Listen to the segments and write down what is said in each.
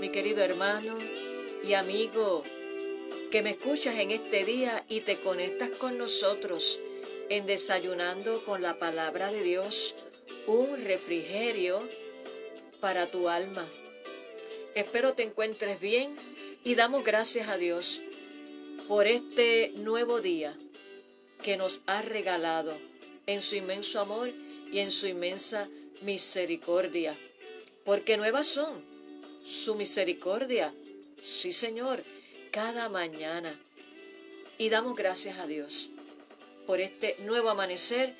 mi querido hermano y amigo que me escuchas en este día y te conectas con nosotros en Desayunando con la Palabra de Dios, un refrigerio para tu alma. Espero te encuentres bien y damos gracias a Dios por este nuevo día que nos ha regalado en su inmenso amor y en su inmensa misericordia porque nuevas son su misericordia, sí Señor, cada mañana. Y damos gracias a Dios por este nuevo amanecer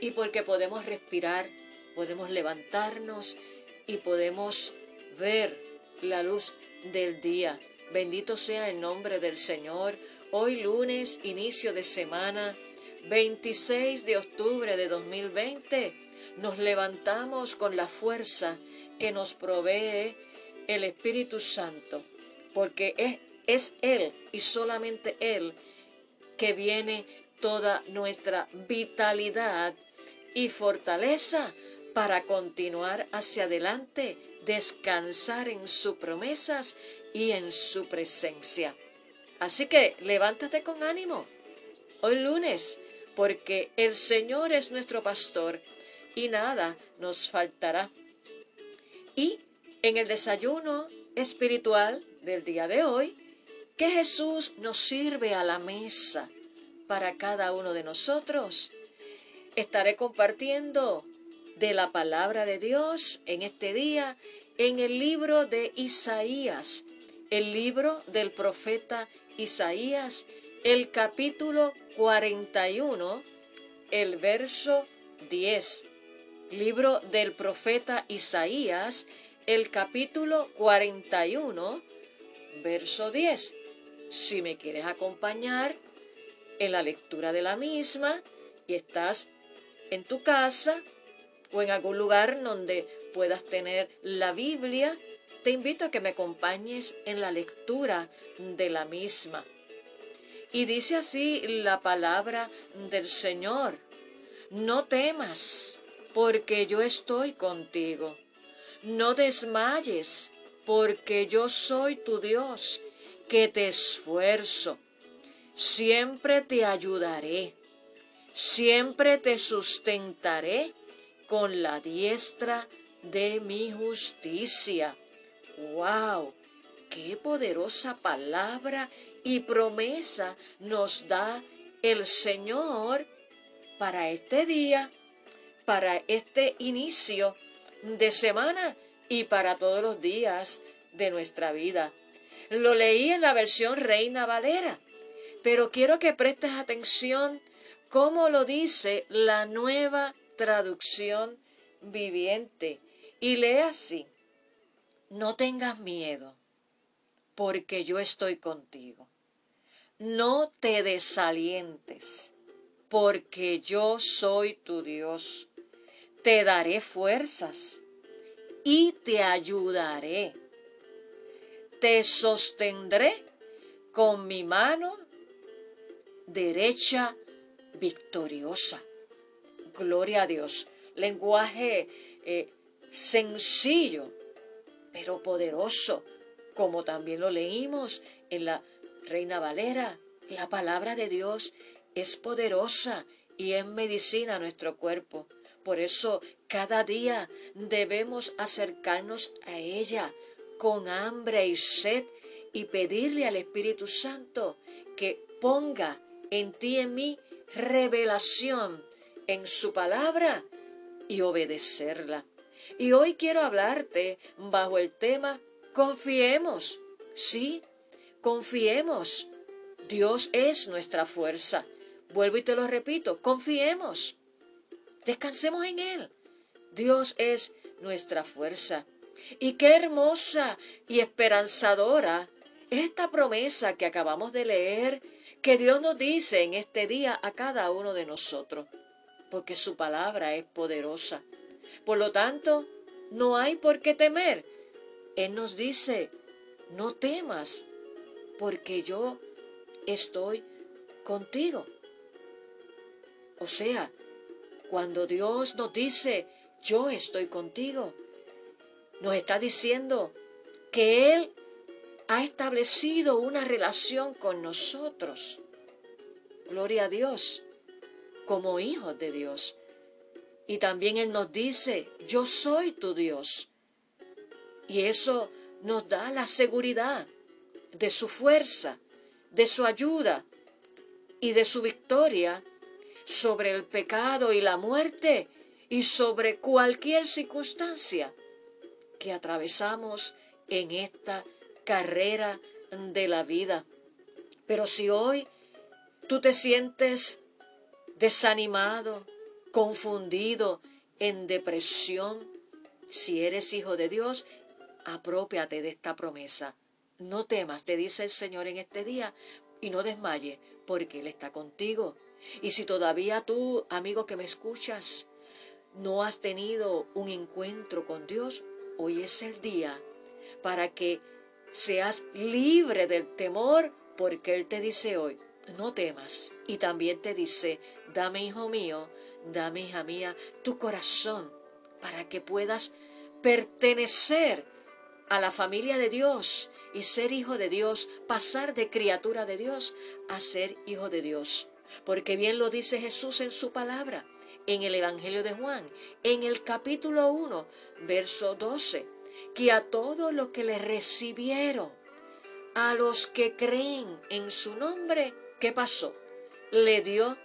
y porque podemos respirar, podemos levantarnos y podemos ver la luz del día. Bendito sea el nombre del Señor. Hoy lunes, inicio de semana, 26 de octubre de 2020, nos levantamos con la fuerza que nos provee el Espíritu Santo, porque es, es Él y solamente Él que viene toda nuestra vitalidad y fortaleza para continuar hacia adelante, descansar en sus promesas y en su presencia. Así que levántate con ánimo. Hoy lunes, porque el Señor es nuestro pastor y nada nos faltará. Y en el desayuno espiritual del día de hoy, que Jesús nos sirve a la mesa para cada uno de nosotros. Estaré compartiendo de la palabra de Dios en este día en el libro de Isaías, el libro del profeta Isaías, el capítulo 41, el verso 10 libro del profeta Isaías, el capítulo 41, verso 10. Si me quieres acompañar en la lectura de la misma y estás en tu casa o en algún lugar donde puedas tener la Biblia, te invito a que me acompañes en la lectura de la misma. Y dice así la palabra del Señor, no temas porque yo estoy contigo. No desmayes, porque yo soy tu Dios, que te esfuerzo. Siempre te ayudaré, siempre te sustentaré con la diestra de mi justicia. ¡Wow! ¡Qué poderosa palabra y promesa nos da el Señor para este día! para este inicio de semana y para todos los días de nuestra vida. Lo leí en la versión Reina Valera, pero quiero que prestes atención cómo lo dice la nueva traducción viviente. Y lee así, no tengas miedo, porque yo estoy contigo. No te desalientes, porque yo soy tu Dios te daré fuerzas y te ayudaré. Te sostendré con mi mano derecha victoriosa. Gloria a Dios. Lenguaje eh, sencillo, pero poderoso, como también lo leímos en la Reina Valera. La palabra de Dios es poderosa y es medicina a nuestro cuerpo. Por eso cada día debemos acercarnos a ella con hambre y sed y pedirle al Espíritu Santo que ponga en ti y en mí revelación en su palabra y obedecerla. Y hoy quiero hablarte bajo el tema confiemos. Sí, confiemos. Dios es nuestra fuerza. Vuelvo y te lo repito, confiemos. Descansemos en Él. Dios es nuestra fuerza. Y qué hermosa y esperanzadora esta promesa que acabamos de leer, que Dios nos dice en este día a cada uno de nosotros, porque su palabra es poderosa. Por lo tanto, no hay por qué temer. Él nos dice, no temas, porque yo estoy contigo. O sea, cuando Dios nos dice, yo estoy contigo, nos está diciendo que Él ha establecido una relación con nosotros. Gloria a Dios, como hijos de Dios. Y también Él nos dice, yo soy tu Dios. Y eso nos da la seguridad de su fuerza, de su ayuda y de su victoria sobre el pecado y la muerte y sobre cualquier circunstancia que atravesamos en esta carrera de la vida. Pero si hoy tú te sientes desanimado, confundido, en depresión, si eres hijo de Dios, apropiate de esta promesa. No temas, te dice el Señor en este día, y no desmaye, porque Él está contigo. Y si todavía tú, amigo que me escuchas, no has tenido un encuentro con Dios, hoy es el día para que seas libre del temor, porque Él te dice hoy, no temas. Y también te dice, dame, hijo mío, dame, hija mía, tu corazón, para que puedas pertenecer a la familia de Dios y ser hijo de Dios, pasar de criatura de Dios a ser hijo de Dios. Porque bien lo dice Jesús en su palabra, en el Evangelio de Juan, en el capítulo 1, verso 12, que a todos los que le recibieron, a los que creen en su nombre, ¿qué pasó? Le dio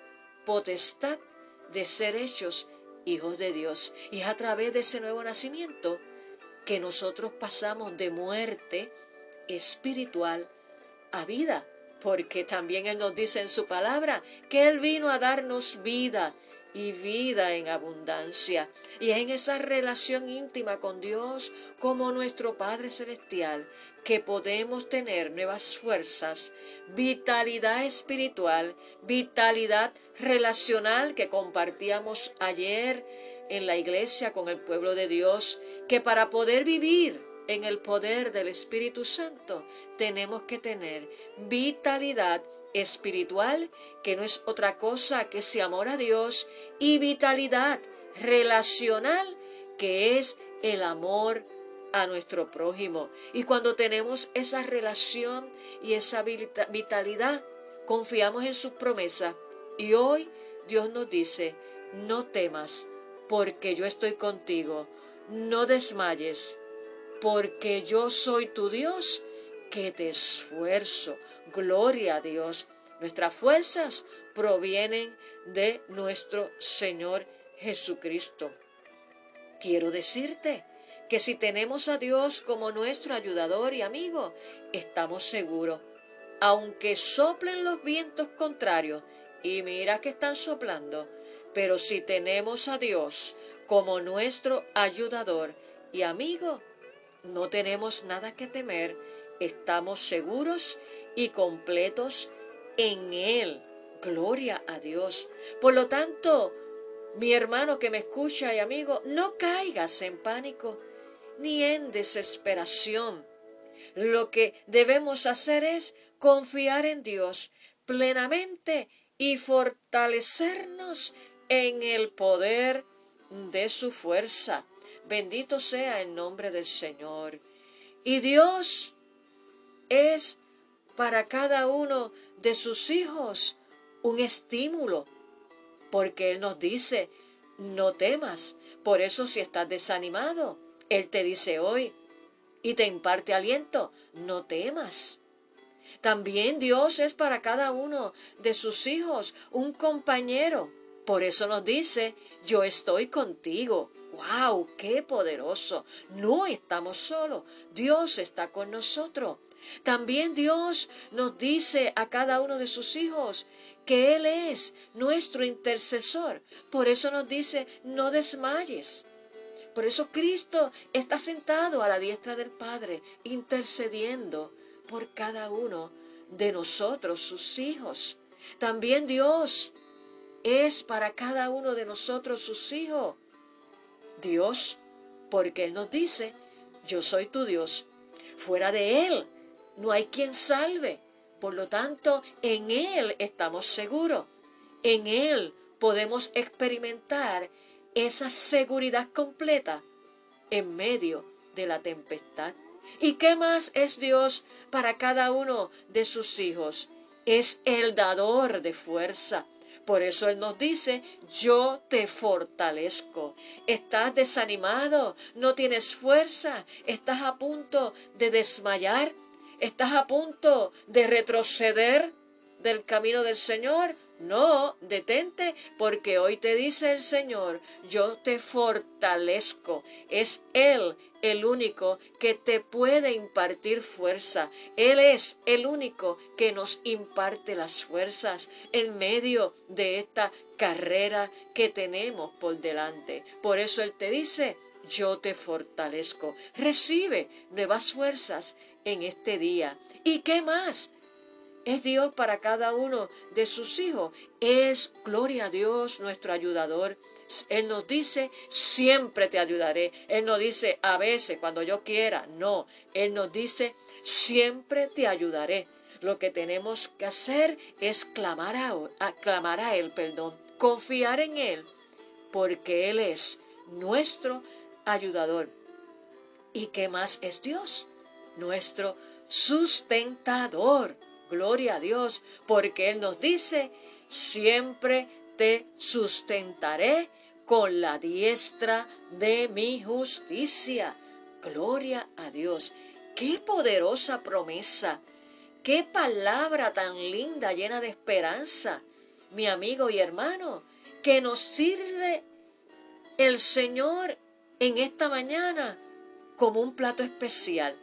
potestad de ser hechos hijos de Dios. Y es a través de ese nuevo nacimiento que nosotros pasamos de muerte espiritual a vida, porque también Él nos dice en su palabra que Él vino a darnos vida y vida en abundancia. Y es en esa relación íntima con Dios como nuestro Padre Celestial que podemos tener nuevas fuerzas, vitalidad espiritual, vitalidad relacional que compartíamos ayer en la iglesia con el pueblo de Dios, que para poder vivir en el poder del Espíritu Santo tenemos que tener vitalidad espiritual, que no es otra cosa que ese amor a Dios, y vitalidad relacional, que es el amor a nuestro prójimo. Y cuando tenemos esa relación y esa vitalidad, confiamos en sus promesas. Y hoy Dios nos dice, no temas, porque yo estoy contigo. No desmayes, porque yo soy tu Dios, que te esfuerzo. Gloria a Dios. Nuestras fuerzas provienen de nuestro Señor Jesucristo. Quiero decirte que si tenemos a Dios como nuestro ayudador y amigo, estamos seguros. Aunque soplen los vientos contrarios, y mira que están soplando, pero si tenemos a Dios como nuestro ayudador y amigo, no tenemos nada que temer, estamos seguros y completos en Él. Gloria a Dios. Por lo tanto, mi hermano que me escucha y amigo, no caigas en pánico ni en desesperación. Lo que debemos hacer es confiar en Dios plenamente y fortalecernos en el poder de su fuerza. Bendito sea el nombre del Señor. Y Dios es para cada uno de sus hijos un estímulo, porque Él nos dice, no temas. Por eso si estás desanimado, Él te dice hoy y te imparte aliento, no temas. También Dios es para cada uno de sus hijos un compañero. Por eso nos dice, yo estoy contigo. ¡Wow! ¡Qué poderoso! No estamos solos. Dios está con nosotros. También Dios nos dice a cada uno de sus hijos que Él es nuestro intercesor. Por eso nos dice, no desmayes. Por eso Cristo está sentado a la diestra del Padre, intercediendo por cada uno de nosotros, sus hijos. También Dios es para cada uno de nosotros sus hijos. Dios, porque Él nos dice, yo soy tu Dios. Fuera de Él no hay quien salve. Por lo tanto, en Él estamos seguros. En Él podemos experimentar esa seguridad completa en medio de la tempestad. ¿Y qué más es Dios para cada uno de sus hijos? Es el dador de fuerza. Por eso Él nos dice, yo te fortalezco. Estás desanimado, no tienes fuerza, estás a punto de desmayar, estás a punto de retroceder del camino del Señor. No, detente, porque hoy te dice el Señor, yo te fortalezco. Es Él el único que te puede impartir fuerza. Él es el único que nos imparte las fuerzas en medio de esta carrera que tenemos por delante. Por eso Él te dice, yo te fortalezco. Recibe nuevas fuerzas en este día. ¿Y qué más? Es Dios para cada uno de sus hijos. Es, gloria a Dios, nuestro ayudador. Él nos dice, siempre te ayudaré. Él nos dice, a veces, cuando yo quiera. No, Él nos dice, siempre te ayudaré. Lo que tenemos que hacer es clamar a, Él, perdón, confiar en Él, porque Él es nuestro ayudador. ¿Y qué más es Dios? Nuestro sustentador. Gloria a Dios, porque Él nos dice, siempre te sustentaré con la diestra de mi justicia. Gloria a Dios. Qué poderosa promesa. Qué palabra tan linda, llena de esperanza, mi amigo y hermano, que nos sirve el Señor en esta mañana como un plato especial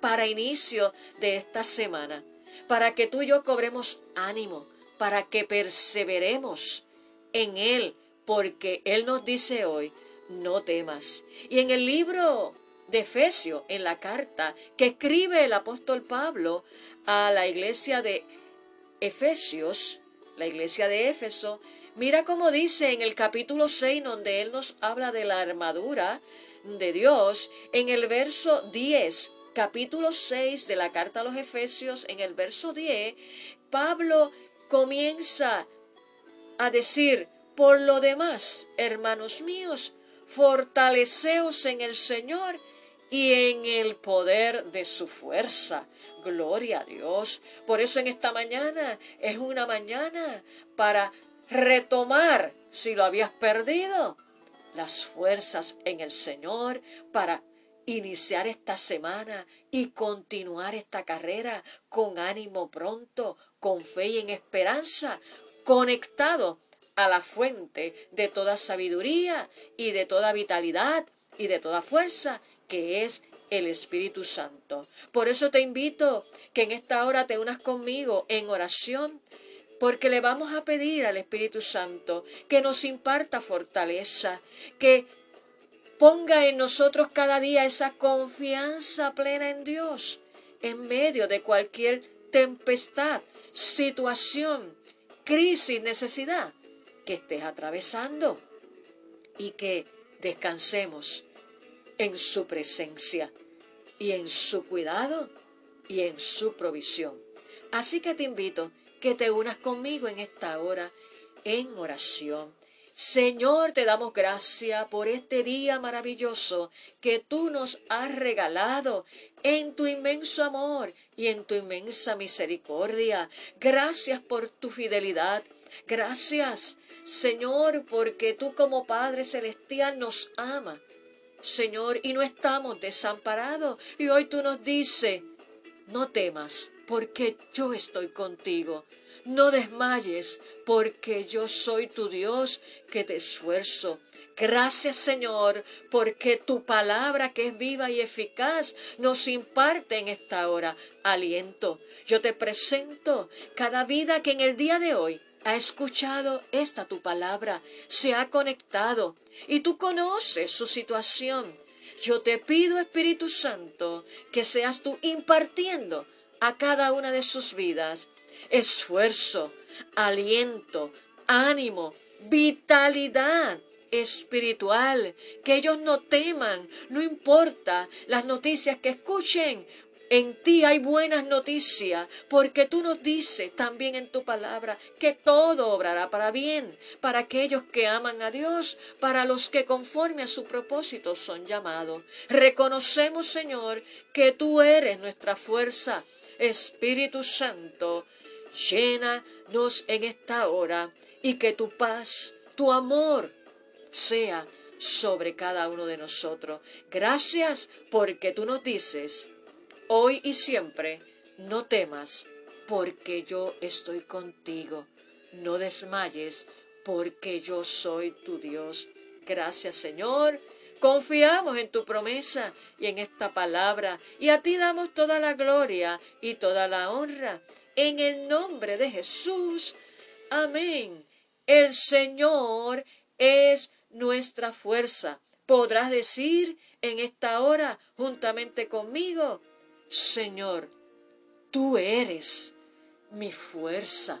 para inicio de esta semana para que tú y yo cobremos ánimo, para que perseveremos en Él, porque Él nos dice hoy, no temas. Y en el libro de Efesios, en la carta que escribe el apóstol Pablo a la iglesia de Efesios, la iglesia de Éfeso, mira cómo dice en el capítulo 6, donde Él nos habla de la armadura de Dios, en el verso 10, capítulo 6 de la carta a los Efesios, en el verso 10, Pablo comienza a decir, por lo demás, hermanos míos, fortaleceos en el Señor y en el poder de su fuerza. Gloria a Dios. Por eso en esta mañana es una mañana para retomar, si lo habías perdido, las fuerzas en el Señor, para iniciar esta semana y continuar esta carrera con ánimo pronto, con fe y en esperanza, conectado a la fuente de toda sabiduría y de toda vitalidad y de toda fuerza que es el Espíritu Santo. Por eso te invito que en esta hora te unas conmigo en oración, porque le vamos a pedir al Espíritu Santo que nos imparta fortaleza, que ponga en nosotros cada día esa confianza plena en Dios en medio de cualquier tempestad, situación, crisis, necesidad que estés atravesando y que descansemos en su presencia y en su cuidado y en su provisión. Así que te invito que te unas conmigo en esta hora en oración Señor, te damos gracias por este día maravilloso que tú nos has regalado en tu inmenso amor y en tu inmensa misericordia. Gracias por tu fidelidad. Gracias, Señor, porque tú como Padre Celestial nos ama. Señor, y no estamos desamparados. Y hoy tú nos dices, no temas, porque yo estoy contigo. No desmayes, porque yo soy tu Dios que te esfuerzo. Gracias Señor, porque tu palabra que es viva y eficaz nos imparte en esta hora aliento. Yo te presento cada vida que en el día de hoy ha escuchado esta tu palabra, se ha conectado y tú conoces su situación. Yo te pido, Espíritu Santo, que seas tú impartiendo a cada una de sus vidas esfuerzo, aliento, ánimo, vitalidad espiritual, que ellos no teman, no importa las noticias que escuchen, en ti hay buenas noticias, porque tú nos dices también en tu palabra que todo obrará para bien, para aquellos que aman a Dios, para los que conforme a su propósito son llamados. Reconocemos, Señor, que tú eres nuestra fuerza. Espíritu Santo, llénanos en esta hora y que tu paz, tu amor, sea sobre cada uno de nosotros. Gracias porque tú nos dices, hoy y siempre, no temas, porque yo estoy contigo. No desmayes, porque yo soy tu Dios. Gracias, Señor. Confiamos en tu promesa y en esta palabra, y a ti damos toda la gloria y toda la honra. En el nombre de Jesús. Amén. El Señor es nuestra fuerza. Podrás decir en esta hora juntamente conmigo, Señor, tú eres mi fuerza.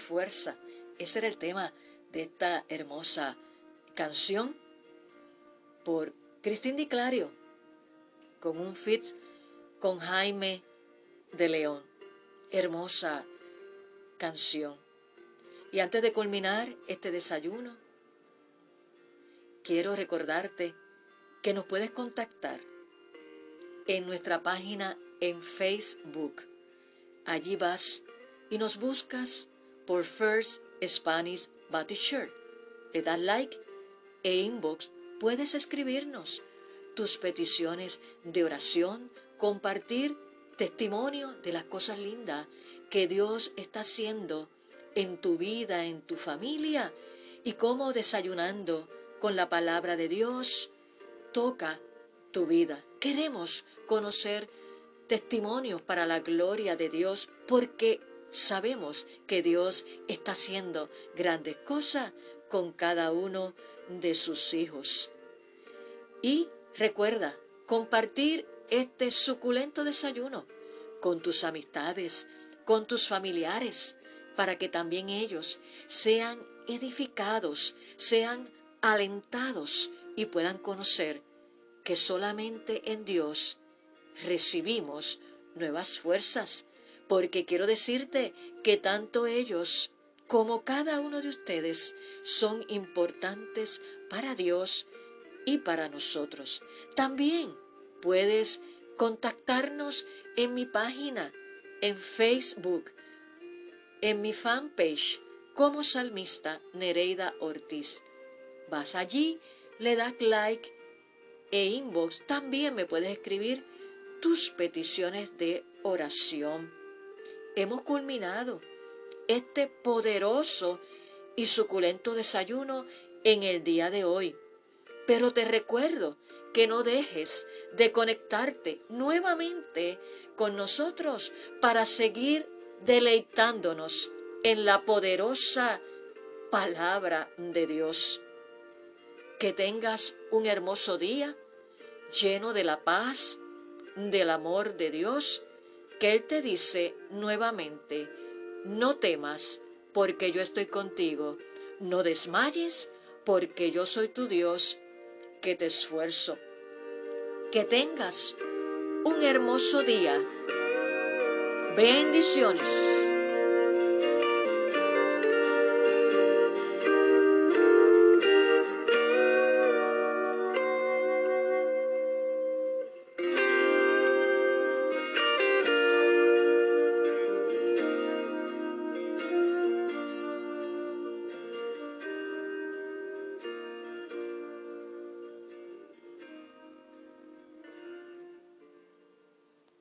fuerza. Ese era el tema de esta hermosa canción por Cristín Di Clario, con un fit con Jaime de León. Hermosa canción. Y antes de culminar este desayuno, quiero recordarte que nos puedes contactar en nuestra página en Facebook. Allí vas y nos buscas por First Spanish Baptist Church. Le das like e inbox. Puedes escribirnos tus peticiones de oración, compartir testimonio de las cosas lindas que Dios está haciendo en tu vida, en tu familia y cómo desayunando con la palabra de Dios toca tu vida. Queremos conocer testimonios para la gloria de Dios porque sabemos que Dios está haciendo grandes cosas con cada uno de sus hijos. Y recuerda compartir este suculento desayuno con tus amistades, con tus familiares, para que también ellos sean edificados, sean alentados y puedan conocer que solamente en Dios recibimos nuevas fuerzas, porque quiero decirte que tanto ellos como cada uno de ustedes son importantes para Dios y para nosotros. También puedes contactarnos en mi página, en Facebook, en mi fanpage como salmista Nereida Ortiz. Vas allí, le das like e inbox. También me puedes escribir tus peticiones de oración. Hemos culminado este poderoso y suculento desayuno en el día de hoy. Pero te recuerdo que no dejes de conectarte nuevamente con nosotros para seguir deleitándonos en la poderosa palabra de Dios. Que tengas un hermoso día lleno de la paz, del amor de Dios, que Él te dice nuevamente, no temas, porque yo estoy contigo, no desmayes, porque yo soy tu Dios, que te esfuerzo. Que tengas un hermoso día. Bendiciones.